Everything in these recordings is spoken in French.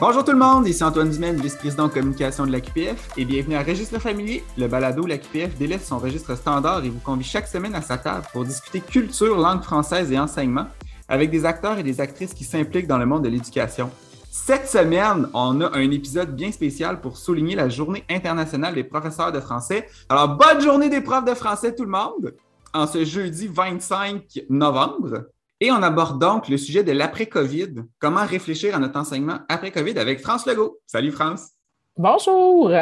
Bonjour tout le monde, ici Antoine Dumaine, vice-président de communication de la QPF, et bienvenue à Registre familier, le balado où la délaisse son registre standard et vous convie chaque semaine à sa table pour discuter culture, langue française et enseignement avec des acteurs et des actrices qui s'impliquent dans le monde de l'éducation. Cette semaine, on a un épisode bien spécial pour souligner la Journée internationale des professeurs de français. Alors, bonne journée des profs de français tout le monde en ce jeudi 25 novembre. Et on aborde donc le sujet de l'après-COVID. Comment réfléchir à notre enseignement après-COVID avec France Legault. Salut France. Bonjour.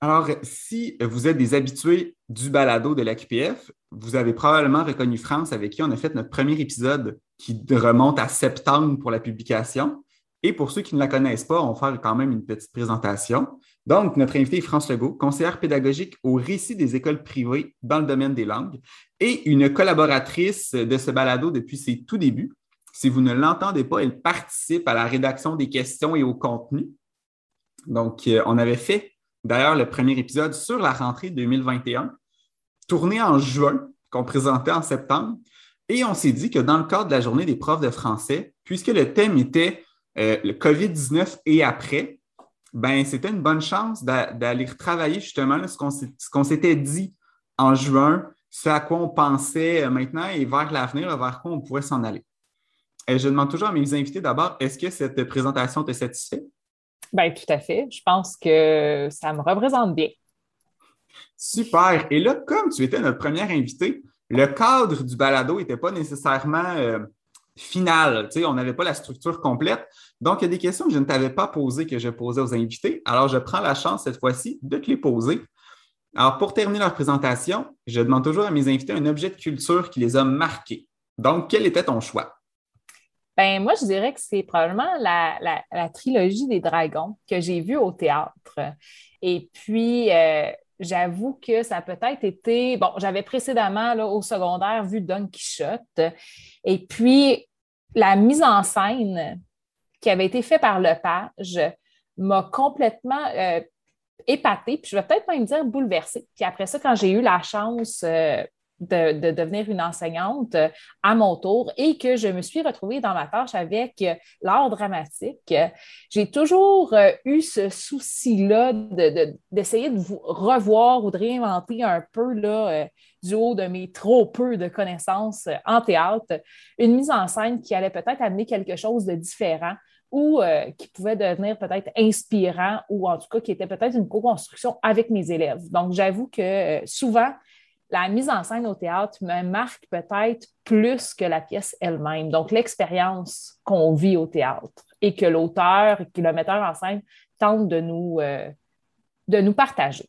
Alors, si vous êtes des habitués du balado de l'AQPF, vous avez probablement reconnu France avec qui on a fait notre premier épisode qui remonte à septembre pour la publication. Et pour ceux qui ne la connaissent pas, on va faire quand même une petite présentation. Donc, notre invité est France Legault, conseillère pédagogique au récit des écoles privées dans le domaine des langues et une collaboratrice de ce balado depuis ses tout débuts. Si vous ne l'entendez pas, elle participe à la rédaction des questions et au contenu. Donc, euh, on avait fait d'ailleurs le premier épisode sur la rentrée 2021, tourné en juin, qu'on présentait en septembre. Et on s'est dit que dans le cadre de la journée des profs de français, puisque le thème était euh, le COVID-19 et après, ben, c'était une bonne chance d'aller retravailler justement ce qu'on s'était dit en juin, ce à quoi on pensait euh, maintenant et vers l'avenir, vers quoi on pourrait s'en aller. Et euh, je demande toujours à mes invités d'abord, est-ce que cette présentation te satisfait? Bien, tout à fait. Je pense que ça me représente bien. Super. Et là, comme tu étais notre première invitée, le cadre du balado n'était pas nécessairement finale. Tu sais, on n'avait pas la structure complète. Donc, il y a des questions que je ne t'avais pas posées que je posais aux invités. Alors, je prends la chance cette fois-ci de te les poser. Alors, pour terminer leur présentation, je demande toujours à mes invités un objet de culture qui les a marqués. Donc, quel était ton choix? Ben, moi, je dirais que c'est probablement la, trilogie des dragons que j'ai vue au théâtre. Et puis, euh, j'avoue que ça a peut-être été. Bon, j'avais précédemment au secondaire vu Don Quichotte. Et puis, la mise en scène qui avait été faite par Lepage m'a complètement euh, épatée, puis je vais peut-être même dire bouleversée. Puis après ça, quand j'ai eu la chance euh, de, devenir une enseignante euh, à mon tour et que je me suis retrouvée dans ma tâche avec l'art dramatique, j'ai toujours eu ce souci-là d'essayer de, vous revoir ou de réinventer un peu là, du haut de mes trop peu de connaissances en théâtre, une mise en scène qui allait peut-être amener quelque chose de différent ou euh, qui pouvait devenir peut-être inspirant ou en tout cas qui était peut-être une co-construction avec mes élèves. Donc, j'avoue que euh, souvent, la mise en scène au théâtre me marque peut-être plus que la pièce elle-même. Donc, l'expérience qu'on vit au théâtre et que l'auteur et que le metteur en scène tente de nous, euh, de nous partager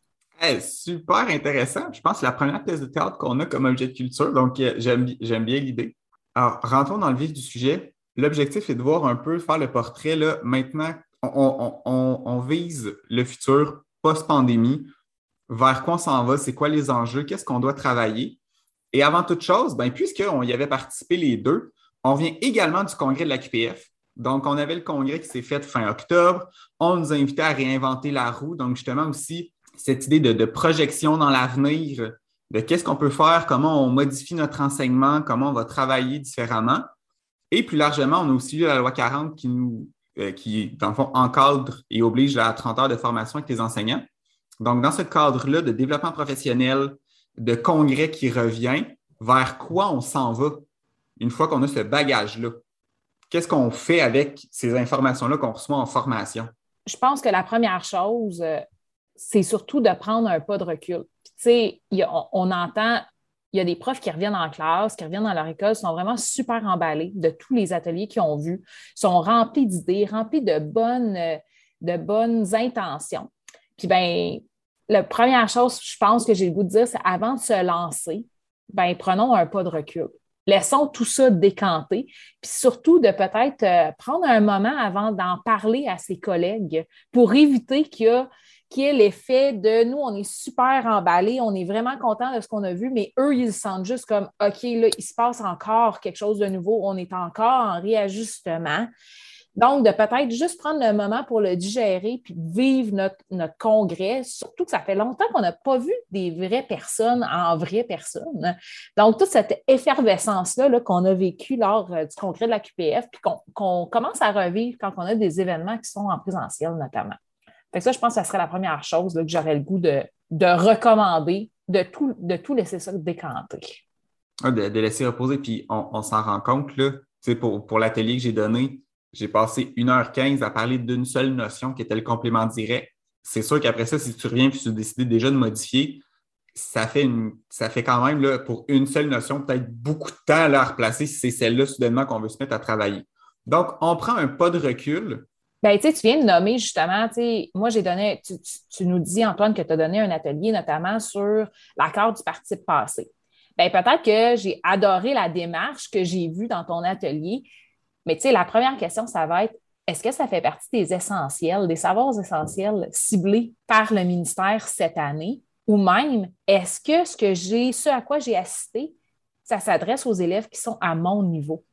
super intéressant. Je pense que c'est la première pièce de théâtre qu'on a comme objet de culture, donc j'aime bien l'idée. Alors, rentrons dans le vif du sujet. L'objectif est de voir un peu, faire le portrait. Là, maintenant, on, vise le futur post-pandémie. Vers quoi on s'en va? C'est quoi les enjeux? Qu'est-ce qu'on doit travailler? Et avant toute chose, ben, puisqu'on y avait participé les deux, on vient également du congrès de la QPF. Donc, on avait le congrès qui s'est fait fin octobre. On nous a invités à réinventer la roue. Donc, justement, aussi, cette idée de, projection dans l'avenir, de qu'est-ce qu'on peut faire, comment on modifie notre enseignement, comment on va travailler différemment. Et plus largement, on a aussi eu la loi 40 qui nous, euh, qui, dans le fond, encadre et oblige à 30 heures de formation avec les enseignants. Donc, dans ce cadre-là de développement professionnel, de congrès qui revient, vers quoi on s'en va une fois qu'on a ce bagage-là? Qu'est-ce qu'on fait avec ces informations-là qu'on reçoit en formation? Je pense que la première chose, euh, c'est surtout de prendre un pas de recul. Tu sais, on, entend, il y a des profs qui reviennent en classe, qui reviennent dans leur école, sont vraiment super emballés de tous les ateliers qu'ils ont vus, sont remplis d'idées, remplis de bonnes, de bonnes intentions. Puis, ben, la première chose, je pense que j'ai le goût de dire, c'est avant de se lancer, ben, prenons un pas de recul. Laissons tout ça décanter, puis surtout de peut-être euh, prendre un moment avant d'en parler à ses collègues pour éviter qu'il y a qui est l'effet de nous, on est super emballés, on est vraiment content de ce qu'on a vu, mais eux, ils se sentent juste comme OK, là, il se passe encore quelque chose de nouveau, on est encore en réajustement. Donc, de peut-être juste prendre le moment pour le digérer puis vivre notre, congrès, surtout que ça fait longtemps qu'on n'a pas vu des vraies personnes en vraies personnes. Donc, toute cette effervescence-là -là, qu'on a vécue lors euh, du congrès de la QPF, puis qu'on commence à revivre quand on a des événements qui sont en présentiel notamment. Ça, je pense que ça serait la première chose que j'aurais le goût de, de recommander, de tout, laisser ça décanter. Ah, de, laisser reposer, puis on, s'en rend compte, là, pour, pour l'atelier que j'ai donné, j'ai passé 1h15 à parler d'une seule notion qui était le complément direct. C'est sûr qu'après ça, si tu reviens et tu décides déjà de modifier, ça fait, quand même, pour une seule notion, peut-être beaucoup de temps là, à replacer si c'est celle-là soudainement qu'on veut se mettre à travailler. Donc, on prend un pas de recul. Bien, tu viens de nommer justement, moi j'ai donné, tu, nous dis, Antoine, que tu as donné un atelier notamment sur l'accord du parti passé. Bien, peut-être que j'ai adoré la démarche que j'ai vue dans ton atelier, mais tu sais, la première question, ça va être est-ce que ça fait partie des essentiels, des savoirs essentiels ciblés par le ministère cette année? Ou même, est-ce que ce que j'ai, ce à quoi j'ai assisté, ça s'adresse aux élèves qui sont à mon niveau?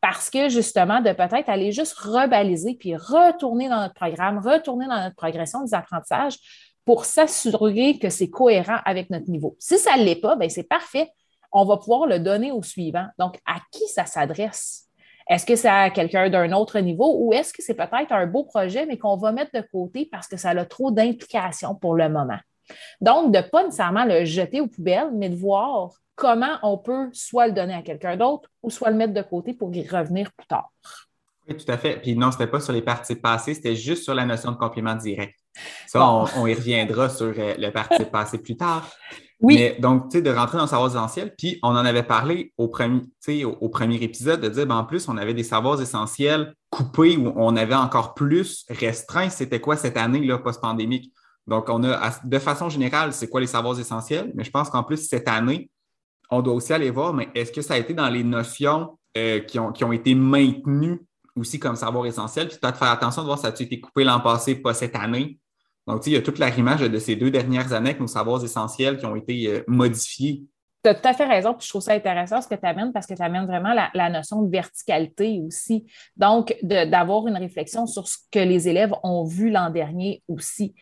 Parce que justement, de peut-être aller juste rebaliser puis retourner dans notre programme, retourner dans notre progression des apprentissages pour s'assurer que c'est cohérent avec notre niveau. Si ça ne l'est pas, ben c'est parfait. On va pouvoir le donner au suivant. Donc, à qui ça s'adresse? Est-ce que c'est à quelqu'un d'un autre niveau ou est-ce que c'est peut-être un beau projet, mais qu'on va mettre de côté parce que ça a trop d'implications pour le moment? Donc, de ne pas nécessairement le jeter aux poubelles, mais de voir comment on peut soit le donner à quelqu'un d'autre ou soit le mettre de côté pour y revenir plus tard. Oui, tout à fait. Puis non, ce n'était pas sur les parties passées, c'était juste sur la notion de complément direct. Ça, on, y reviendra sur euh, le parti passé plus tard. Oui. Mais donc, tu sais, de rentrer dans le savoir essentiel, puis on en avait parlé au premier, au, au premier épisode, de dire, ben, en plus, on avait des savoirs essentiels coupés où on avait encore plus restreint. C'était quoi cette année, là, post-pandémique? Donc, on a, de façon générale, c'est quoi les savoirs essentiels? Mais je pense qu'en plus, cette année, on doit aussi aller voir, mais est-ce que ça a été dans les notions euh, qui, ont, qui ont été maintenues aussi comme savoir essentiel? Puis peut-être faire attention de voir si ça a été coupé l'an passé, pas cette année. Donc, il y a toute la rimage de ces deux dernières années avec nos savoirs essentiels qui ont été euh, modifiés. Tu as tout à fait raison, puis je trouve ça intéressant ce que tu amènes parce que tu amènes vraiment la, notion de verticalité aussi. Donc, d'avoir une réflexion sur ce que les élèves ont vu l'an dernier aussi.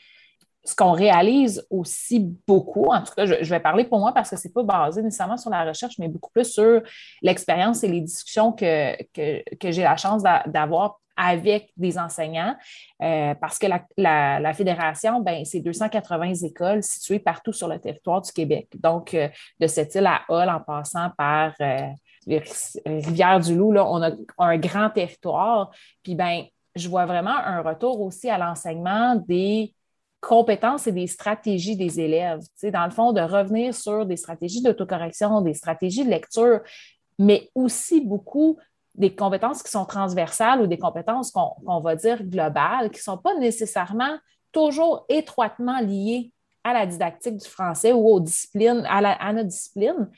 Ce qu'on réalise aussi beaucoup, en tout cas, je, vais parler pour moi parce que ce n'est pas basé nécessairement sur la recherche, mais beaucoup plus sur l'expérience et les discussions que, que j'ai la chance d'avoir avec des enseignants, euh, parce que la, fédération, ben, c'est 280 écoles situées partout sur le territoire du Québec. Donc, euh, de cette île à Hall, en passant par euh, Rivière-du-Loup, là, on a un grand territoire. Puis, ben, je vois vraiment un retour aussi à l'enseignement des compétences et des stratégies des élèves. Dans le fond, de revenir sur des stratégies d'autocorrection, des stratégies de lecture, mais aussi beaucoup des compétences qui sont transversales ou des compétences qu'on va dire globales, qui ne sont pas nécessairement toujours étroitement liées à la didactique du français ou aux disciplines, à, la, à notre discipline,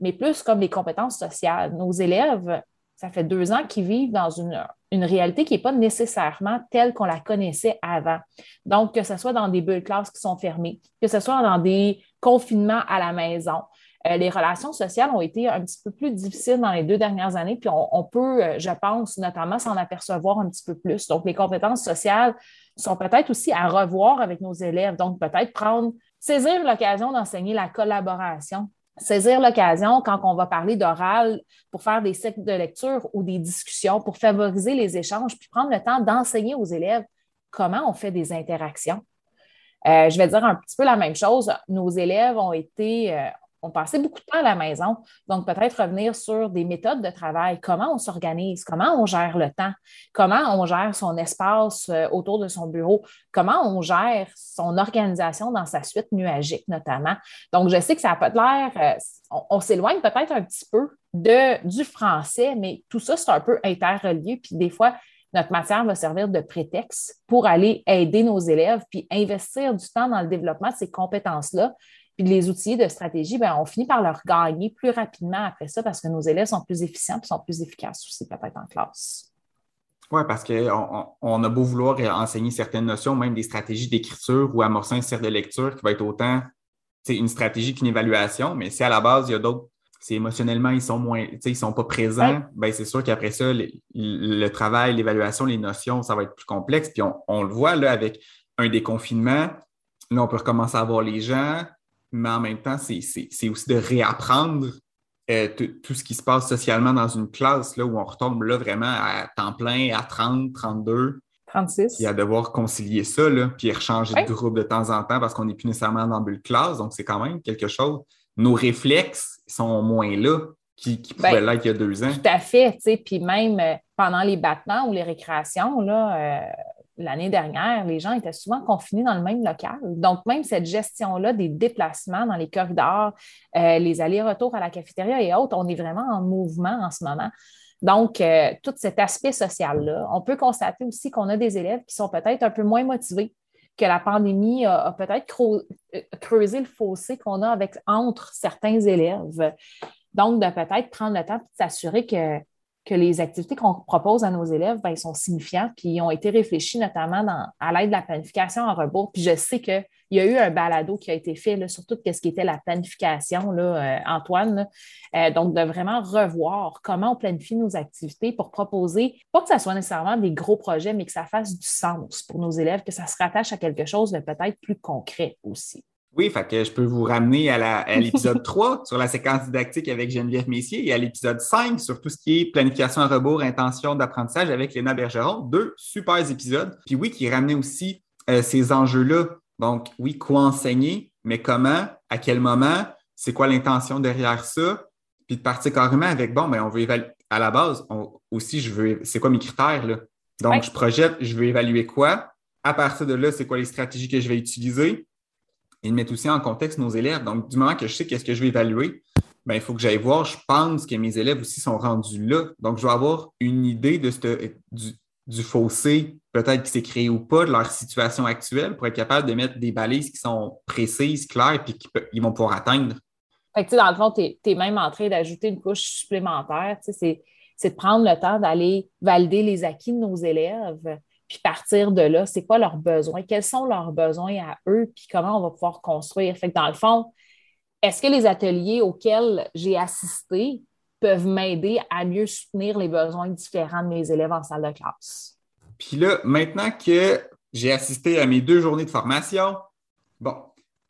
mais plus comme les compétences sociales. Nos élèves, ça fait deux ans qu'ils vivent dans une, une réalité qui n'est pas nécessairement telle qu'on la connaissait avant. Donc, que ce soit dans des bulles classes qui sont fermées, que ce soit dans des confinements à la maison, euh, les relations sociales ont été un petit peu plus difficiles dans les deux dernières années, puis on, peut, euh, je pense, notamment s'en apercevoir un petit peu plus. Donc, les compétences sociales sont peut-être aussi à revoir avec nos élèves. Donc, peut-être prendre, saisir l'occasion d'enseigner la collaboration, saisir l'occasion quand on va parler d'oral pour faire des cycles de lecture ou des discussions pour favoriser les échanges, puis prendre le temps d'enseigner aux élèves comment on fait des interactions. Euh, je vais dire un petit peu la même chose. Nos élèves ont été, on passait beaucoup de temps à la maison. Donc, peut-être revenir sur des méthodes de travail, comment on s'organise, comment on gère le temps, comment on gère son espace euh, autour de son bureau, comment on gère son organisation dans sa suite nuagique notamment? Donc, je sais que ça n'a pas l'air, euh, on, s'éloigne peut-être un petit peu de, du français, mais tout ça, c'est un peu interrelié. Puis des fois, notre matière va servir de prétexte pour aller aider nos élèves, puis investir du temps dans le développement de ces compétences-là puis les outils de stratégie, ben, on finit par leur gagner plus rapidement après ça parce que nos élèves sont plus efficients et sont plus efficaces aussi peut-être en classe. Oui, parce qu'on on a beau vouloir enseigner certaines notions, même des stratégies d'écriture ou amorcer un cercle de lecture qui va être autant une stratégie qu'une évaluation, mais si à la base, il y a d'autres si émotionnellement ils sont moins, ils sont pas présents, ben c'est sûr qu'après ça, le, travail, l'évaluation, les notions, ça va être plus complexe. Puis on, le voit là avec un déconfinement, là, on peut recommencer à voir les gens, mais en même temps, c'est aussi de réapprendre euh, tout ce qui se passe socialement dans une classe là, où on retombe là vraiment à temps plein, à 30, 32. 36. Puis à devoir concilier ça, là, puis rechanger de groupe de temps en temps parce qu'on n'est plus nécessairement dans bulle classe. Donc, c'est quand même quelque chose nos réflexes sont moins là qui, qui pouvaient ben, l'être il y a deux ans. Tout à fait, tu sais, puis même euh, pendant les battements ou les récréations, là, euh, l'année dernière, les gens étaient souvent confinés dans le même local. Donc, même cette gestion-là des déplacements dans les corridors, euh, les allers-retours à la cafétéria et autres, on est vraiment en mouvement en ce moment. Donc, tout cet aspect social-là, on peut constater aussi qu'on a des élèves qui sont peut-être un peu moins motivés que la pandémie a, peut-être euh, creusé le fossé qu'on a entre certains élèves. Donc, de peut-être prendre le temps de s'assurer que, que les activités qu'on propose à nos élèves ben, sont signifiantes, puis ont été réfléchies notamment à l'aide de la planification en rebours. Puis je sais qu'il y a eu un balado qui a été fait là, sur tout ce qui était la planification, là, euh, Antoine. Euh, donc, de vraiment revoir comment on planifie nos activités pour proposer, pas que ça soit nécessairement des gros projets, mais que ça fasse du sens pour nos élèves, que ça se rattache à quelque chose de peut-être plus concret aussi. Oui, fait que je peux vous ramener à l'épisode 3 sur la séquence didactique avec Geneviève Messier et à l'épisode 5 sur tout ce qui est planification à rebours, intention d'apprentissage avec Léna Bergeron. Deux super épisodes. Puis oui, qui ramenaient aussi euh, ces enjeux-là. Donc, oui, quoi enseigner, mais comment, à quel moment, c'est quoi l'intention derrière ça? Puis de partir carrément avec, bon, ben, on veut évaluer. À la base, aussi, je veux, c'est quoi mes critères, là? Donc, je projette, je veux évaluer quoi? À partir de là, c'est quoi les stratégies que je vais utiliser? De mettre aussi en contexte nos élèves. Donc, du moment que je sais qu'est-ce que je vais évaluer, ben, il faut que j'aille voir, je pense que mes élèves aussi sont rendus là. Donc, je vais avoir une idée de du, fossé, peut-être qui s'est créé ou pas, de leur situation actuelle pour être capable de mettre des balises qui sont précises, claires, puis qu'ils vont pouvoir atteindre. Fait que, dans le fond, tu es, même en train d'ajouter une couche supplémentaire. C'est de prendre le temps d'aller valider les acquis de nos élèves, puis partir de là, c'est quoi leurs besoins, quels sont leurs besoins à eux, puis comment on va pouvoir construire? Fait que dans le fond, est-ce que les ateliers auxquels j'ai assisté peuvent m'aider à mieux soutenir les besoins différents de mes élèves en salle de classe? Puis là, maintenant que j'ai assisté à mes deux journées de formation, bon,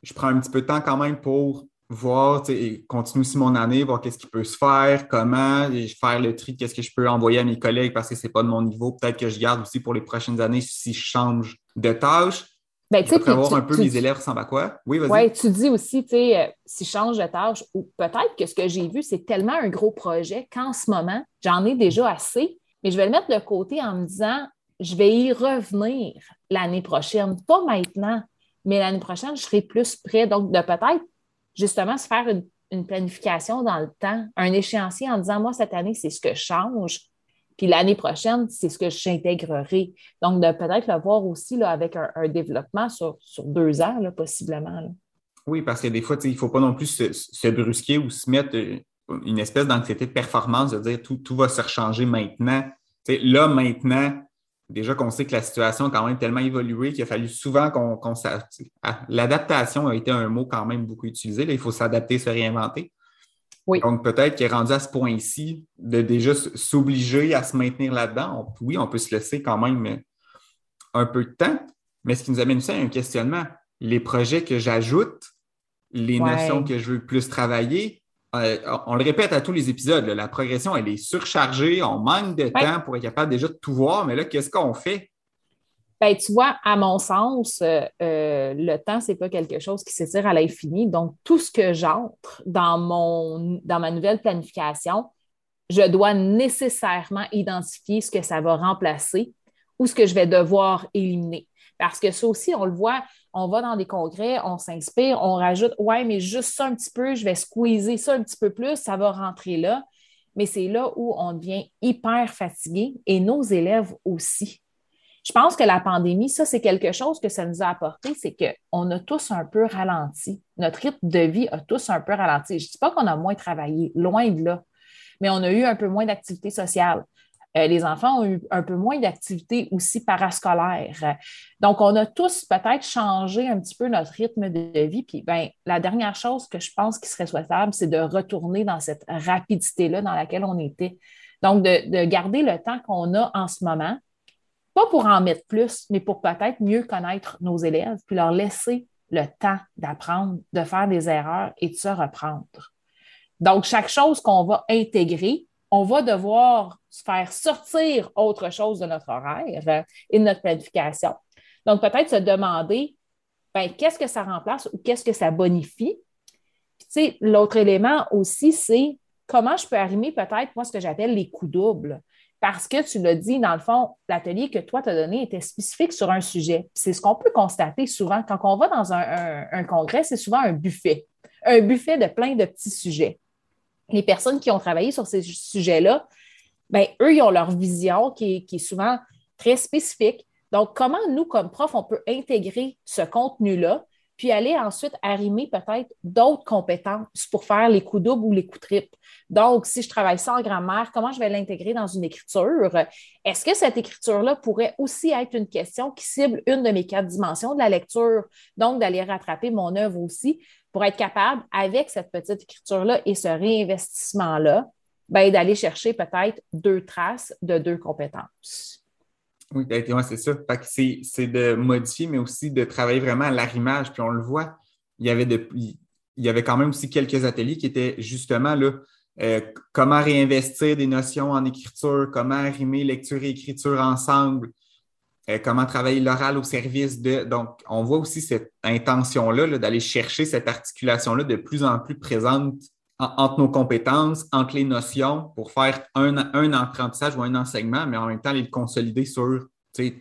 je prends un petit peu de temps quand même pour voir, et continuer aussi mon année, voir qu'est-ce qui peut se faire, comment, et faire le tri, qu'est-ce que je peux envoyer à mes collègues parce que ce n'est pas de mon niveau. Peut-être que je garde aussi pour les prochaines années si je change de tâche. Ben, tu voir un peu mes élèves ressemblent à quoi? Oui, vas-y. Oui, tu dis aussi, tu sais, euh, si je change de tâche, ou peut-être que ce que j'ai vu, c'est tellement un gros projet qu'en ce moment, j'en ai déjà assez, mais je vais le mettre de côté en me disant, je vais y revenir l'année prochaine. Pas maintenant, mais l'année prochaine, je serai plus prêt. Donc, de peut-être justement se faire une, planification dans le temps, un échéancier en disant, moi, cette année, c'est ce que je change, puis l'année prochaine, c'est ce que j'intégrerai. Donc, de peut-être le voir aussi avec un, développement sur, deux ans, là, possiblement. Oui, parce que des fois, il ne faut pas non plus se, brusquer ou se mettre euh, une espèce d'anxiété de performance, de dire tout, tout va se rechanger maintenant. là, maintenant, déjà qu'on sait que la situation a quand même tellement évolué qu'il a fallu souvent qu'on ah, L'adaptation a été un mot quand même beaucoup utilisé. Là, il faut s'adapter, se réinventer. Oui. Donc, peut-être qu'il est rendu à ce point-ci de déjà s'obliger à se maintenir là-dedans. Oui, on peut se laisser quand même un peu de temps, mais ce qui nous amène aussi à un questionnement. Les projets que j'ajoute, les notions que je veux plus travailler, on le répète à tous les épisodes, la progression, elle est surchargée, on manque de temps pour être capable déjà de tout voir, mais là, qu'est-ce qu'on fait? Ben, tu vois, à mon sens, euh, euh, le temps, ce n'est pas quelque chose qui s'étire à l'infini. Donc, tout ce que j'entre dans, mon, dans ma nouvelle planification, je dois nécessairement identifier ce que ça va remplacer ou ce que je vais devoir éliminer. Parce que ça aussi, on le voit, on va dans des congrès, on s'inspire, on rajoute, ouais, mais juste ça un petit peu, je vais squeezer ça un petit peu plus, ça va rentrer là. Mais c'est là où on devient hyper fatigué et nos élèves aussi. Je pense que la pandémie, ça, c'est quelque chose que ça nous a apporté, c'est qu'on a tous un peu ralenti. Notre rythme de vie a tous un peu ralenti. Je ne dis pas qu'on a moins travaillé, loin de là, mais on a eu un peu moins d'activité sociale. Euh, les enfants ont eu un peu moins d'activités aussi parascolaires. Donc, on a tous peut-être changé un petit peu notre rythme de vie. Puis, ben, la dernière chose que je pense qui serait souhaitable, c'est de retourner dans cette rapidité-là dans laquelle on était. Donc, de, de garder le temps qu'on a en ce moment, pas pour en mettre plus, mais pour peut-être mieux connaître nos élèves, puis leur laisser le temps d'apprendre, de faire des erreurs et de se reprendre. Donc, chaque chose qu'on va intégrer, on va devoir faire sortir autre chose de notre horaire et de notre planification. Donc, peut-être se demander, ben, qu'est-ce que ça remplace ou qu'est-ce que ça bonifie? L'autre élément aussi, c'est comment je peux arrimer peut-être, moi, ce que j'appelle les coups doubles parce que tu l'as dit, dans le fond, l'atelier que toi t'as donné était spécifique sur un sujet. C'est ce qu'on peut constater souvent quand on va dans un, congrès, c'est souvent un buffet, un buffet de plein de petits sujets. Les personnes qui ont travaillé sur ces sujets-là, ben, eux, ils ont leur vision qui est souvent très spécifique. Donc, comment nous, comme profs, on peut intégrer ce contenu-là puis aller ensuite arrimer peut-être d'autres compétences pour faire les coups doubles ou les coups triples? Donc, si je travaille ça en grammaire, comment je vais l'intégrer dans une écriture? Est-ce que cette écriture-là pourrait aussi être une question qui cible une de mes quatre dimensions de la lecture? Donc, d'aller rattraper mon œuvre aussi? Pour être capable, avec cette petite écriture-là et ce réinvestissement-là, ben, d'aller chercher peut-être deux traces de deux compétences. Oui, c'est ça. c'est de modifier, mais aussi de travailler vraiment à l'arrimage. Puis on le voit, il y avait il y avait quand même aussi quelques ateliers qui étaient justement là, euh, comment réinvestir des notions en écriture, comment arrimer lecture et écriture ensemble, euh, comment travailler l'oral au service de. Donc, on voit aussi cette intention-là d'aller chercher cette articulation-là de plus en plus présente entre nos compétences, entre les notions pour faire un, un, apprentissage ou un enseignement, mais en même temps, les consolider sur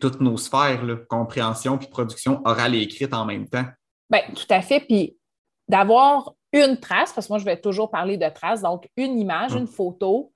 toutes nos sphères, compréhension puis production orale et écrite en même temps. Bien, tout à fait. Puis d'avoir une trace, parce que moi, je vais toujours parler de trace, donc une image, une hum. photo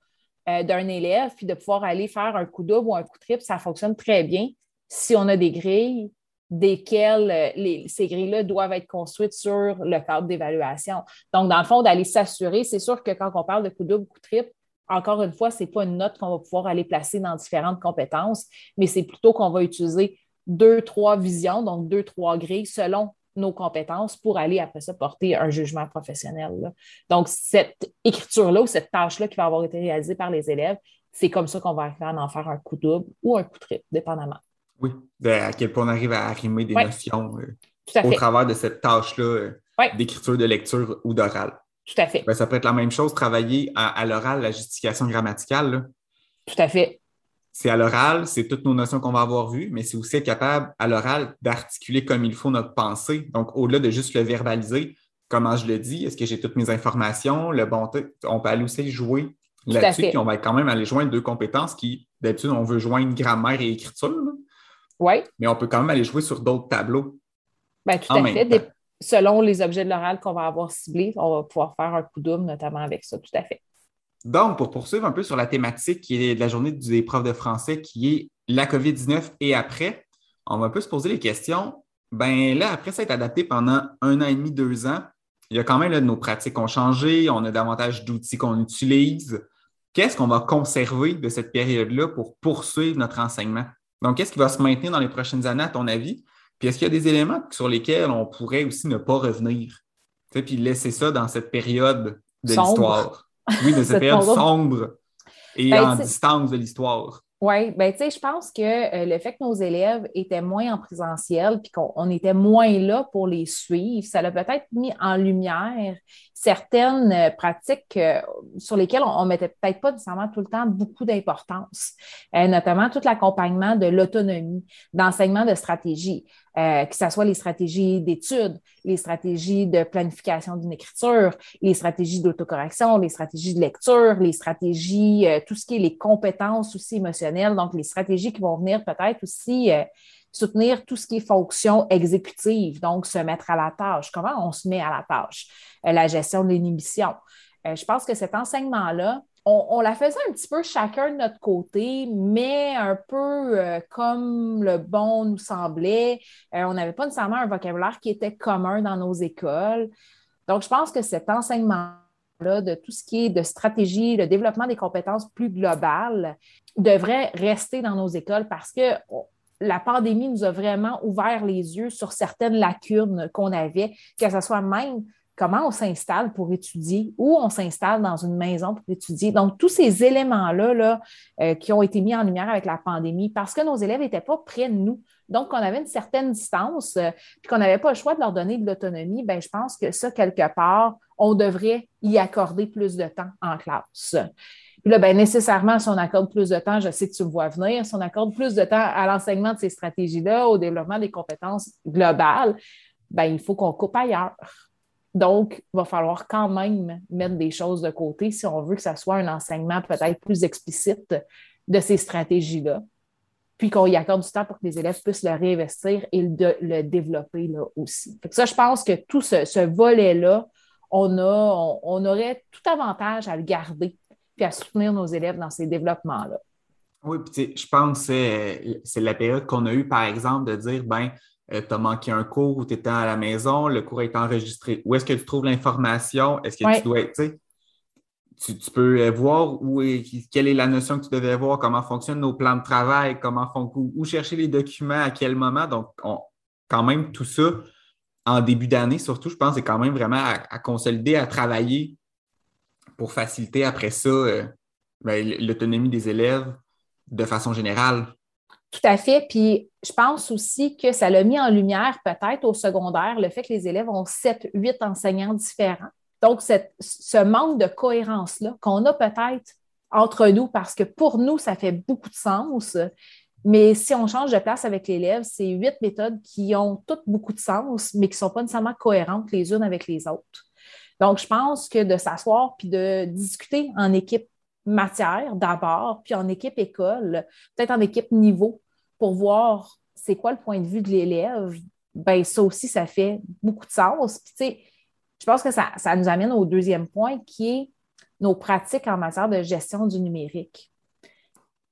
euh, d'un élève, puis de pouvoir aller faire un coup double ou un coup triple, ça fonctionne très bien si on a des grilles, desquelles euh, ces grilles-là doivent être construites sur le cadre d'évaluation. Donc, dans le fond, d'aller s'assurer, c'est sûr que quand on parle de coup double, coup triple, encore une fois, ce n'est pas une note qu'on va pouvoir aller placer dans différentes compétences, mais c'est plutôt qu'on va utiliser deux, trois visions, donc deux, trois grilles selon nos compétences pour aller après ça porter un jugement professionnel. Donc, cette écriture-là ou cette tâche-là qui va avoir été réalisée par les élèves, c'est comme ça qu'on va arriver à en faire un coup double ou un coup triple, dépendamment. Oui, à quel point on arrive à arrimer des notions euh, au travers de cette tâche-là euh, d'écriture, de lecture ou d'oral. Tout à fait. Ben, ça peut être la même chose, travailler à, l'oral, la justification grammaticale. Tout à fait. C'est à l'oral, c'est toutes nos notions qu'on va avoir vues, mais c'est aussi être capable à l'oral d'articuler comme il faut notre pensée. Donc, au-delà de juste le verbaliser, comment je le dis, est-ce que j'ai toutes mes informations, le bon on peut aller aussi jouer là-dessus, puis on va quand même aller joindre deux compétences qui, d'habitude, on veut joindre grammaire et écriture. Oui. Mais on peut quand même aller jouer sur d'autres tableaux. Bien, tout à fait. selon les objets de l'oral qu'on va avoir ciblés, on va pouvoir faire un coup double, notamment avec ça, tout à fait. Donc, pour poursuivre un peu sur la thématique qui est de la journée des profs de français, qui est la COVID-19 et après, on va un peu se poser les questions. Ben là, après ça être adapté pendant un an et demi, deux ans, il y a quand même là, nos pratiques ont changé, on a davantage d'outils qu'on utilise. Qu'est-ce qu'on va conserver de cette période-là pour poursuivre notre enseignement? Donc, qu'est-ce qui va se maintenir dans les prochaines années, à ton avis? Puis, est-ce qu'il y a des éléments sur lesquels on pourrait aussi ne pas revenir? Tu puis laisser ça dans cette période de l'histoire. Oui, de cette, période sombre et ben, en distance de l'histoire. Oui, bien, tu sais, je pense que euh, le fait que nos élèves étaient moins en présentiel puis qu'on était moins là pour les suivre, ça l'a peut-être mis en lumière certaines euh, pratiques euh, sur lesquelles on, ne mettait peut-être pas nécessairement tout le temps beaucoup d'importance, notamment tout l'accompagnement de l'autonomie, d'enseignement de stratégie, que ce soit les stratégies d'études, les stratégies de planification d'une écriture, les stratégies d'autocorrection, les stratégies de lecture, les stratégies, tout ce qui est les compétences aussi émotionnelles donc les stratégies qui vont venir peut-être aussi euh, soutenir tout ce qui est fonction exécutive, donc se mettre à la tâche. Comment on se met à la tâche? Euh, la gestion de l'inhibition. Euh, je pense que cet enseignement-là, on, la faisait un petit peu chacun de notre côté, mais un peu comme le bon nous semblait. on n'avait pas nécessairement un vocabulaire qui était commun dans nos écoles. Donc, je pense que cet enseignement là de tout ce qui est de stratégie, le développement des compétences plus globales devrait rester dans nos écoles parce que la pandémie nous a vraiment ouvert les yeux sur certaines lacunes qu'on avait, que ce soit même comment on s'installe pour étudier, où on s'installe dans une maison pour étudier. Donc, tous ces éléments-là là, euh, qui ont été mis en lumière avec la pandémie, parce que nos élèves n'étaient pas près de nous. Donc, on avait une certaine distance, euh, puis qu'on n'avait pas le choix de leur donner de l'autonomie, ben, je pense que ça, quelque part, on devrait y accorder plus de temps en classe. Puis là, ben, nécessairement, si on accorde plus de temps, je sais que tu me vois venir, si on accorde plus de temps à l'enseignement de ces stratégies-là, au développement des compétences globales, ben, il faut qu'on coupe ailleurs. Donc, il va falloir quand même mettre des choses de côté si on veut que ça soit un enseignement peut-être plus explicite de ces stratégies-là, puis qu'on y accorde du temps pour que les élèves puissent le réinvestir et le, développer là aussi. ça, je pense que tout ce, volet-là, on, a, on, aurait tout avantage à le garder puis à soutenir nos élèves dans ces développements-là. Oui, puis je pense que c'est la période qu'on a eue, par exemple, de dire, ben euh, tu as manqué un cours ou tu étais à la maison, le cours est enregistré. Où est-ce que tu trouves l'information? Est-ce que tu dois être, tu, tu, peux euh, voir où quelle est la notion que tu devais voir, comment fonctionnent nos plans de travail, comment font, où, chercher les documents, à quel moment? Donc, quand même, tout ça, en début d'année, surtout, je pense, c'est quand même vraiment à, consolider, à travailler pour faciliter après ça euh, ben, l'autonomie des élèves de façon générale. Tout à fait. Puis je pense aussi que ça l'a mis en lumière peut-être au secondaire le fait que les élèves ont sept, huit enseignants différents. Donc, ce manque de cohérence-là qu'on a peut-être entre nous, parce que pour nous, ça fait beaucoup de sens, mais si on change de place avec l'élève, c'est huit méthodes qui ont toutes beaucoup de sens, mais qui ne sont pas nécessairement cohérentes les unes avec les autres. Donc, je pense que de s'asseoir puis de discuter en équipe matière d'abord, puis en équipe école, peut-être en équipe niveau, pour voir c'est quoi le point de vue de l'élève, ben ça aussi, ça fait beaucoup de sens. Puis, tu sais, je pense que ça, ça nous amène au deuxième point qui est nos pratiques en matière de gestion du numérique.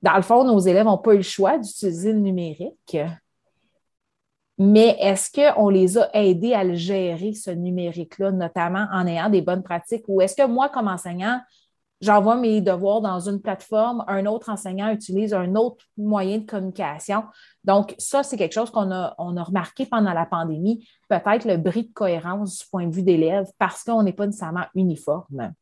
Dans le fond, nos élèves n'ont pas eu le choix d'utiliser le numérique, mais est-ce qu'on les a aidés à le gérer, ce numérique-là, notamment en ayant des bonnes pratiques, ou est-ce que moi, comme enseignant, j'envoie mes devoirs dans une plateforme, un autre enseignant utilise un autre moyen de communication? Donc, ça, c'est quelque chose qu'on a, on a remarqué pendant la pandémie, peut-être le bris de cohérence du point de vue d'élèves parce qu'on n'est pas nécessairement uniforme.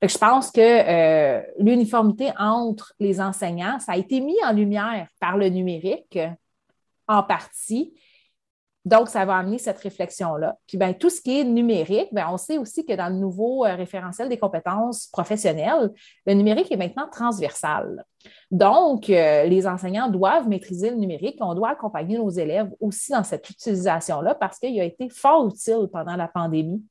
je pense que euh, l'uniformité entre les enseignants, ça a été mis en lumière par le numérique en partie, donc, ça va amener cette réflexion-là. Puis, bien, tout ce qui est numérique, bien, on sait aussi que dans le nouveau euh, référentiel des compétences professionnelles, le numérique est maintenant transversal. Donc, euh, les enseignants doivent maîtriser le numérique. On doit accompagner nos élèves aussi dans cette utilisation-là parce qu'il a été fort utile pendant la pandémie.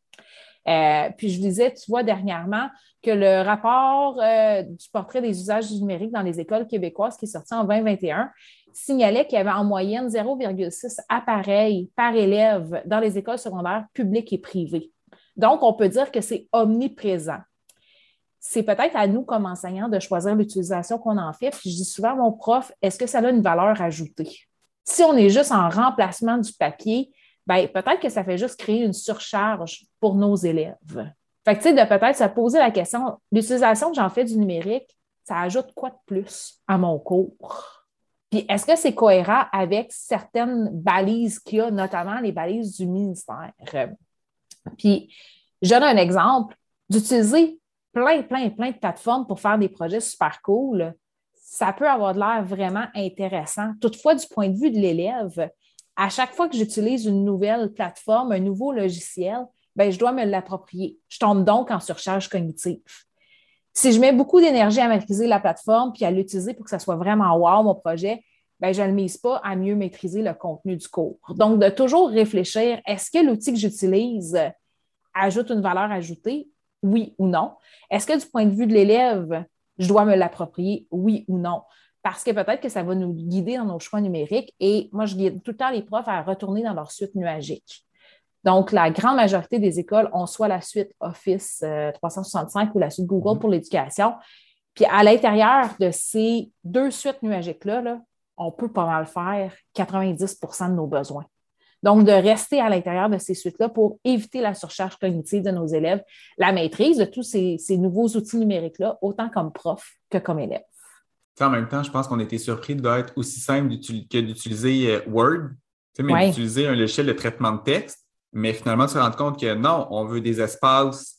Euh, puis je disais, tu vois, dernièrement, que le rapport du portrait des usages du numérique dans les écoles québécoises qui est sorti en 2021, signalait qu'il y avait en moyenne 0,6 appareils par élève dans les écoles secondaires publiques et privées. Donc, on peut dire que c'est omniprésent. C'est peut-être à nous, comme enseignants, de choisir l'utilisation qu'on en fait. Puis je dis souvent à mon prof, est-ce que ça a une valeur ajoutée? Si on est juste en remplacement du papier, ben, peut-être que ça fait juste créer une surcharge pour nos élèves. Fait que, tu sais, de peut-être se poser la question, l'utilisation que j'en fais du numérique, ça ajoute quoi de plus à mon cours? Puis est-ce que c'est cohérent avec certaines balises qu'il y a, notamment les balises du ministère? Puis je donne un exemple d'utiliser plein, plein, plein de plateformes pour faire des projets super cool. Ça peut avoir de l'air vraiment intéressant. Toutefois, du point de vue de l'élève, à chaque fois que j'utilise une nouvelle plateforme, un nouveau logiciel, ben, je dois me l'approprier. Je tombe donc en surcharge cognitive. Si je mets beaucoup d'énergie à maîtriser la plateforme puis à l'utiliser pour que ça soit vraiment wow, mon projet, ben, je ne le mise pas à mieux maîtriser le contenu du cours. Donc, de toujours réfléchir, est-ce que l'outil que j'utilise ajoute une valeur ajoutée? Oui ou non? Est-ce que du point de vue de l'élève, je dois me l'approprier? Oui ou non? Parce que peut-être que ça va nous guider dans nos choix numériques. Et moi, je guide tout le temps les profs à retourner dans leur suite nuagique. Donc, la grande majorité des écoles ont soit la suite Office 365 euh, ou la suite Google mm-hmm. pour l'éducation. Puis à l'intérieur de ces deux suites nuagiques-là, on peut pas mal faire 90% de nos besoins. Donc, de rester à l'intérieur de ces suites-là pour éviter la surcharge cognitive de nos élèves, la maîtrise de tous ces, nouveaux outils numériques-là, autant comme prof que comme élève. En même temps, je pense qu'on était surpris d'être aussi simple que d'utiliser euh, Word, mais d'utiliser un logiciel de traitement de texte. Mais finalement, tu te rends compte que non, on veut des espaces,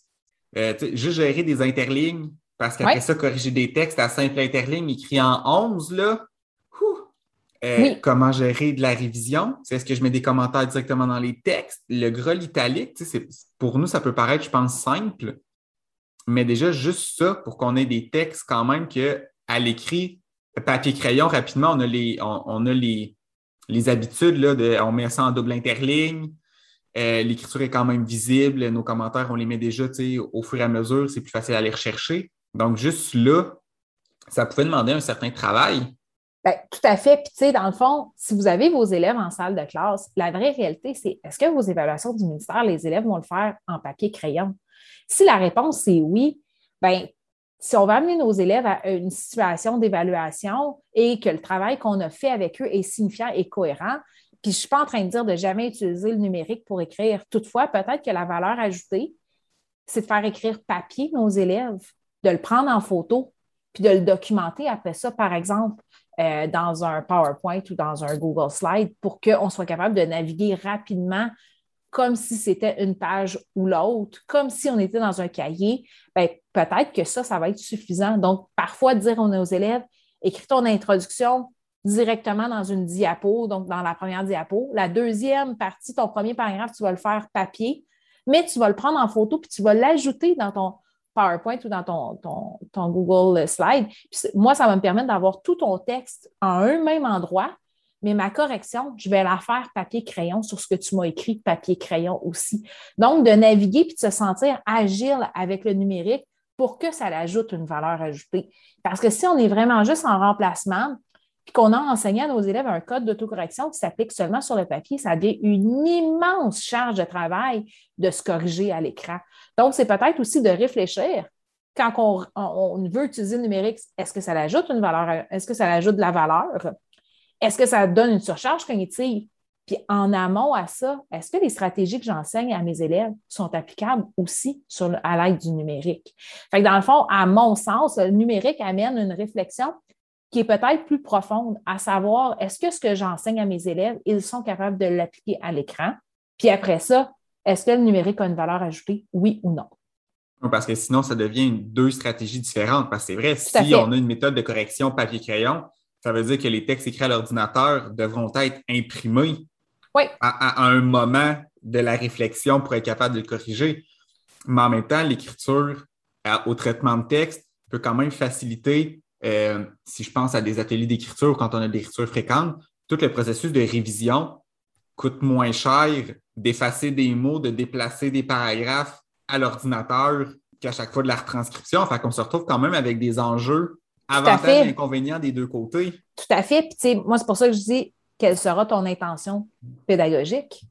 euh, juste gérer des interlignes, parce qu'après ça, corriger des textes à simple interligne écrit en 11, là, euh, comment gérer de la révision? Est-ce que je mets des commentaires directement dans les textes? Le gras italique, pour nous, ça peut paraître, je pense, simple, mais déjà, juste ça, pour qu'on ait des textes quand même que à l'écrit, papier-crayon, rapidement, on a les, on, a les, les habitudes, là, on met ça en double interligne. Euh, l'écriture est quand même visible, nos commentaires, on les met déjà au fur et à mesure, c'est plus facile à les rechercher. Donc, juste là, ça pouvait demander un certain travail. Ben, tout à fait. Puis, tu sais, dans le fond, si vous avez vos élèves en salle de classe, la vraie réalité, c'est est-ce que vos évaluations du ministère, les élèves vont le faire en papier-crayon? Si la réponse c'est oui, bien, si on va amener nos élèves à une situation d'évaluation et que le travail qu'on a fait avec eux est signifiant et cohérent, puis je ne suis pas en train de dire de jamais utiliser le numérique pour écrire. Toutefois, peut-être que la valeur ajoutée, c'est de faire écrire papier nos élèves, de le prendre en photo, puis de le documenter après ça, par exemple, euh, dans un PowerPoint ou dans un Google Slide pour qu'on soit capable de naviguer rapidement comme si c'était une page ou l'autre, comme si on était dans un cahier, ben, peut-être que ça, ça va être suffisant. Donc, parfois, dire aux élèves, écris ton introduction directement dans une diapo, donc dans la première diapo. La deuxième partie, ton premier paragraphe, tu vas le faire papier, mais tu vas le prendre en photo puis tu vas l'ajouter dans ton, PowerPoint ou dans ton, ton, Google Slide. moi, ça va me permettre d'avoir tout ton texte en un même endroit, mais ma correction, je vais la faire papier-crayon sur ce que tu m'as écrit papier-crayon aussi. Donc, de naviguer puis de se sentir agile avec le numérique pour que ça l'ajoute une valeur ajoutée. Parce que si on est vraiment juste en remplacement, puis qu'on a enseigné à nos élèves un code d'autocorrection qui s'applique seulement sur le papier, ça devient une immense charge de travail de se corriger à l'écran. Donc, c'est peut-être aussi de réfléchir quand on, veut utiliser le numérique, est-ce que ça ajoute une valeur, est-ce que ça ajoute de la valeur? Est-ce que ça donne une surcharge cognitive? Puis en amont à ça, est-ce que les stratégies que j'enseigne à mes élèves sont applicables aussi sur, à l'aide du numérique? Fait que dans le fond, à mon sens, le numérique amène une réflexion qui est peut-être plus profonde, à savoir, est-ce que ce que j'enseigne à mes élèves, ils sont capables de l'appliquer à l'écran? Puis après ça, est-ce que le numérique a une valeur ajoutée, oui ou non? Parce que sinon, ça devient deux stratégies différentes. Parce que c'est vrai, si on a une méthode de correction papier-crayon, ça veut dire que les textes écrits à l'ordinateur devront être imprimés à, un moment de la réflexion pour être capable de le corriger. Mais en même temps, l'écriture au traitement de texte peut quand même faciliter euh, si je pense à des ateliers d'écriture, quand on a des écritures fréquentes, tout le processus de révision coûte moins cher d'effacer des mots, de déplacer des paragraphes à l'ordinateur qu'à chaque fois de la retranscription. Enfin, qu'on se retrouve quand même avec des enjeux avantages et inconvénients des deux côtés. Tout à fait. Puis, moi, c'est pour ça que je dis quelle sera ton intention pédagogique?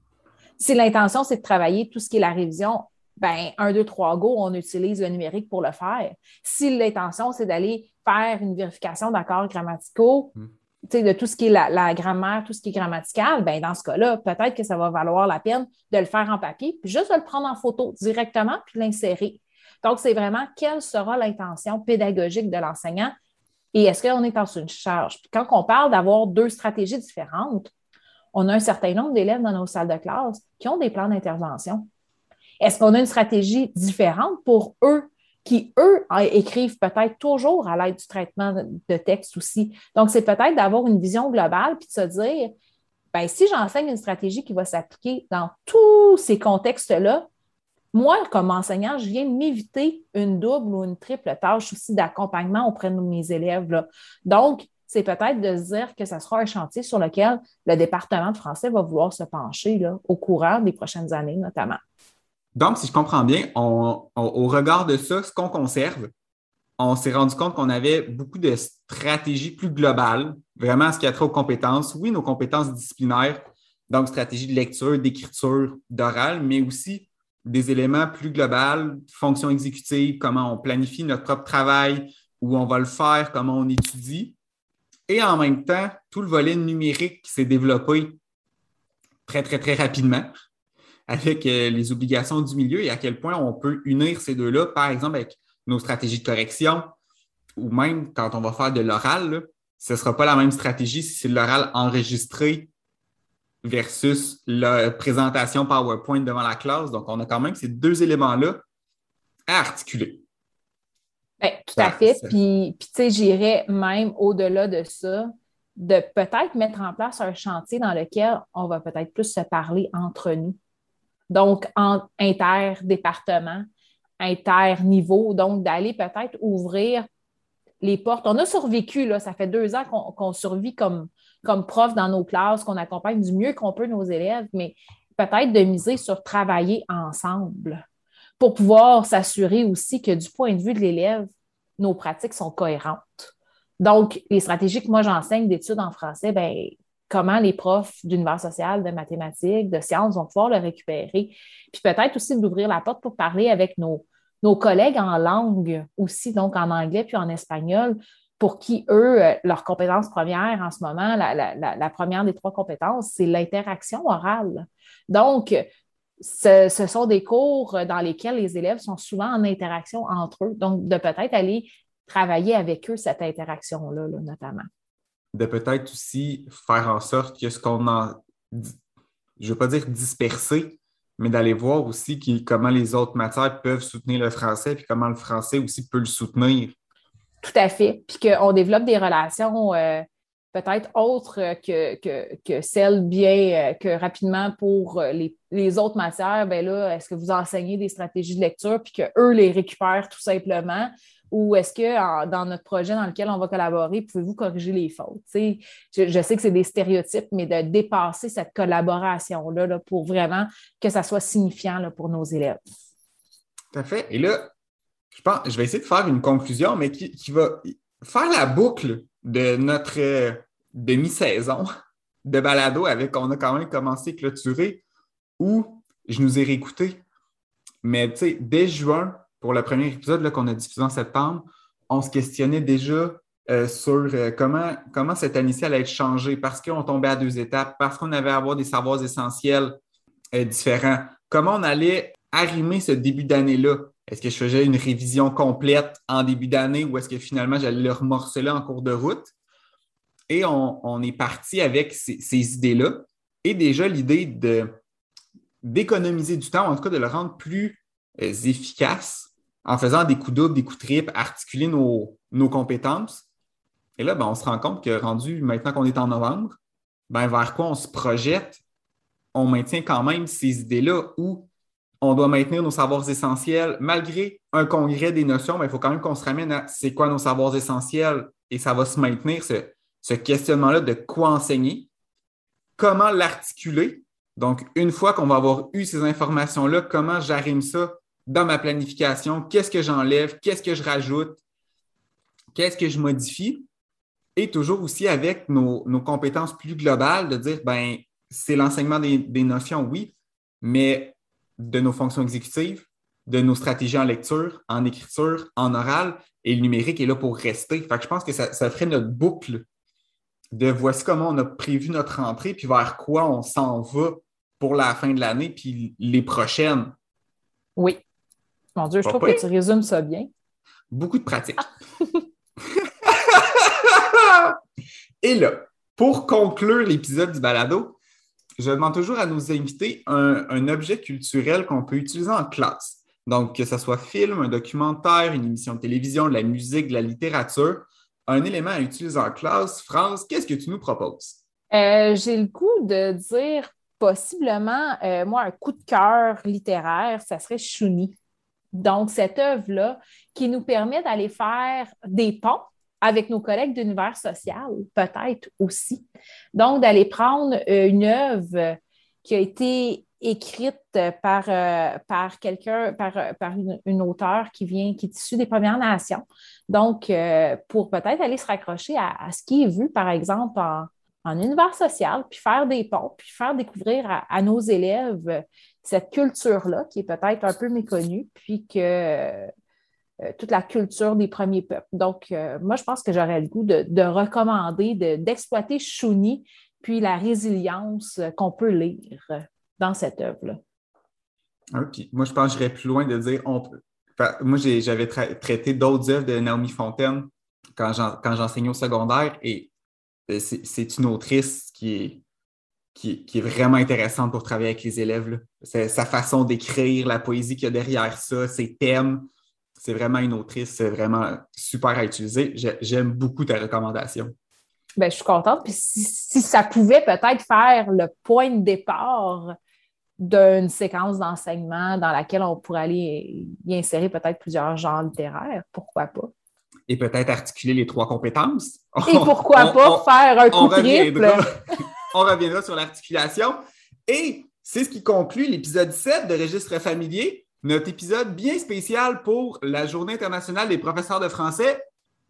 Si l'intention, c'est de travailler tout ce qui est la révision ben, un, deux, trois go, on utilise le numérique pour le faire. Si l'intention, c'est d'aller faire une vérification d'accords grammaticaux, hmm. de tout ce qui est la, grammaire, tout ce qui est grammatical, ben, dans ce cas-là, peut-être que ça va valoir la peine de le faire en papier, puis juste de le prendre en photo directement, puis l'insérer. Donc, c'est vraiment quelle sera l'intention pédagogique de l'enseignant et est-ce qu'on est dans une charge? Puis quand on parle d'avoir deux stratégies différentes, on a un certain nombre d'élèves dans nos salles de classe qui ont des plans d'intervention. Est-ce qu'on a une stratégie différente pour eux qui, eux, écrivent peut-être toujours à l'aide du traitement de texte aussi? Donc, c'est peut-être d'avoir une vision globale puis de se dire, ben, si j'enseigne une stratégie qui va s'appliquer dans tous ces contextes-là, moi, comme enseignant, je viens m'éviter une double ou une triple tâche aussi d'accompagnement auprès de mes élèves. Donc, c'est peut-être de se dire que ce sera un chantier sur lequel le département de français va vouloir se pencher là, au courant des prochaines années, notamment. Donc, si je comprends bien, au regard de ça, ce qu'on conserve, on s'est rendu compte qu'on avait beaucoup de stratégies plus globales, vraiment ce qui a trait aux compétences. Oui, nos compétences disciplinaires, donc stratégie de lecture, d'écriture, d'oral, mais aussi des éléments plus globaux, fonctions exécutives, comment on planifie notre propre travail, où on va le faire, comment on étudie. Et en même temps, tout le volet numérique qui s'est développé très, très, très rapidement avec euh, les obligations du milieu et à quel point on peut unir ces deux-là, par exemple avec nos stratégies de correction ou même quand on va faire de l'oral, ce ne sera pas la même stratégie si c'est l'oral enregistré versus la présentation PowerPoint devant la classe. Donc, on a quand même ces deux éléments-là à articuler. Ben, tout à fait. Puis, puis tu sais, j'irais même au-delà de ça, de peut-être mettre en place un chantier dans lequel on va peut-être plus se parler entre nous. Donc, en interdépartement, interniveau, donc d'aller peut-être ouvrir les portes. On a survécu, là, ça fait deux ans qu'on survit comme, comme prof dans nos classes, qu'on accompagne du mieux qu'on peut nos élèves, mais peut-être de miser sur travailler ensemble pour pouvoir s'assurer aussi que du point de vue de l'élève, nos pratiques sont cohérentes. Donc, les stratégies que moi j'enseigne d'études en français, ben, comment les profs d'univers social, de mathématiques, de sciences vont pouvoir le récupérer. Puis peut-être aussi d'ouvrir la porte pour parler avec nos, nos collègues en langue aussi, donc en anglais puis en espagnol, pour qui, eux, euh, leur compétence première en ce moment, la, première des trois compétences, c'est l'interaction orale. Donc, ce, ce, sont des cours dans lesquels les élèves sont souvent en interaction entre eux. Donc, de peut-être aller travailler avec eux cette interaction-là, notamment. De peut-être aussi faire en sorte que ce qu'on a, je ne veux pas dire disperser, mais d'aller voir aussi comment les autres matières peuvent soutenir le français, puis comment le français aussi peut le soutenir. Tout à fait. Puis qu'on développe des relations euh, peut-être autres que, que, que, celles bien euh, que rapidement pour euh, les, les autres matières, ben là, est-ce que vous enseignez des stratégies de lecture puis qu'eux les récupèrent tout simplement? Ou est-ce que dans notre projet dans lequel on va collaborer, pouvez-vous corriger les fautes? Je, je, sais que c'est des stéréotypes, mais de dépasser cette collaboration-là là, pour vraiment que ça soit signifiant pour nos élèves. Tout à fait. Et là, je pense, je vais essayer de faire une conclusion, mais qui, va faire la boucle de notre euh, demi-saison de balado avec on a quand même commencé à clôturer où je nous ai réécouté. Mais tu sais, dès juin, pour le premier épisode qu'on a diffusé en septembre, on se questionnait déjà euh, sur euh, comment, comment cette année-ci allait être changée parce qu'on tombait à deux étapes, parce qu'on avait à avoir des savoirs essentiels différents. Comment on allait arrimer ce début d'année-là? Est-ce que je faisais une révision complète en début d'année ou est-ce que finalement j'allais le remorceler en cours de route? Et on, est parti avec ces, idées-là. Et déjà, l'idée d'économiser du temps, en tout cas de le rendre plus euh, efficace en faisant des coups doubles, des coups triples, articuler nos, compétences. Et là, ben, on se rend compte que rendu maintenant qu'on est en novembre, ben, vers quoi on se projette, on maintient quand même ces idées-là où on doit maintenir nos savoirs essentiels. Malgré un congrès des notions, ben, il faut quand même qu'on se ramène à c'est quoi nos savoirs essentiels et ça va se maintenir, ce, ce questionnement-là de quoi enseigner, comment l'articuler. Donc, une fois qu'on va avoir eu ces informations-là, comment j'arrime ça dans ma planification, qu'est-ce que j'enlève, qu'est-ce que je rajoute, qu'est-ce que je modifie, et toujours aussi avec nos, compétences plus globales, de dire, ben, c'est l'enseignement des, notions, oui, mais de nos fonctions exécutives, de nos stratégies en lecture, en écriture, en oral, et le numérique est là pour rester. Fait que je pense que ça, ça ferait notre boucle de voici comment on a prévu notre rentrée, puis vers quoi on s'en va pour la fin de l'année, puis les prochaines. Oui. Mon Dieu, je trouve que tu résumes ça bien. Beaucoup de pratique. Et là, pour conclure l'épisode du balado, je demande toujours à nos invités un, un objet culturel qu'on peut utiliser en classe. Donc, que ce soit film, un documentaire, une émission de télévision, de la musique, de la littérature, un élément à utiliser en classe. France, qu'est-ce que tu nous proposes? Euh, j'ai le goût de dire possiblement, euh, moi, un coup de cœur littéraire, ça serait Chouni. Donc, cette œuvre-là qui nous permet d'aller faire des ponts avec nos collègues d'univers social, peut-être aussi. Donc, d'aller prendre euh, une œuvre qui a été écrite par, euh, par quelqu'un, par, par une, auteure qui vient, qui est issue des Premières Nations. Donc, euh, pour peut-être aller se raccrocher à, ce qui est vu, par exemple, en, en, univers social, puis faire des ponts, puis faire découvrir à, nos élèves cette culture-là, qui est peut-être un peu méconnue, puis que euh, toute la culture des premiers peuples. Donc, moi, je pense que j'aurais le goût de, de recommander d'exploiter Chouni puis la résilience qu'on peut lire dans cette œuvre-là. Ah, moi, je pense que j'irais plus loin de dire on peut. moi, j'avais traité d'autres œuvres de Naomi Fontaine quand j'enseignais au secondaire et euh, c'est une autrice qui est, qui, est vraiment intéressante pour travailler avec les élèves. Sa façon d'écrire, la poésie qu'il y a derrière ça, ses thèmes. C'est vraiment une autrice vraiment super à utiliser. J'aime beaucoup ta recommandation. Ben, je suis contente. Puis si, si ça pouvait peut-être faire le point de départ d'une séquence d'enseignement dans laquelle on pourrait aller y insérer peut-être plusieurs genres littéraires, pourquoi pas? Et peut-être articuler les trois compétences? Et pourquoi pas faire un coup triple? on reviendra sur l'articulation. Et c'est ce qui conclut l'épisode 7 de Registre familier, notre épisode bien spécial pour la Journée internationale des professeurs de français.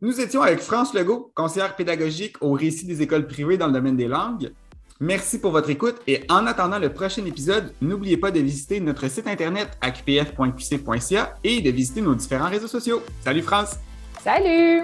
Nous étions avec France Legault, conseillère pédagogique au récit des écoles privées dans le domaine des langues. Merci pour votre écoute et en attendant le prochain épisode, n'oubliez pas de visiter notre site internet acpf.qc.ca et de visiter nos différents réseaux sociaux. Salut France! Salut!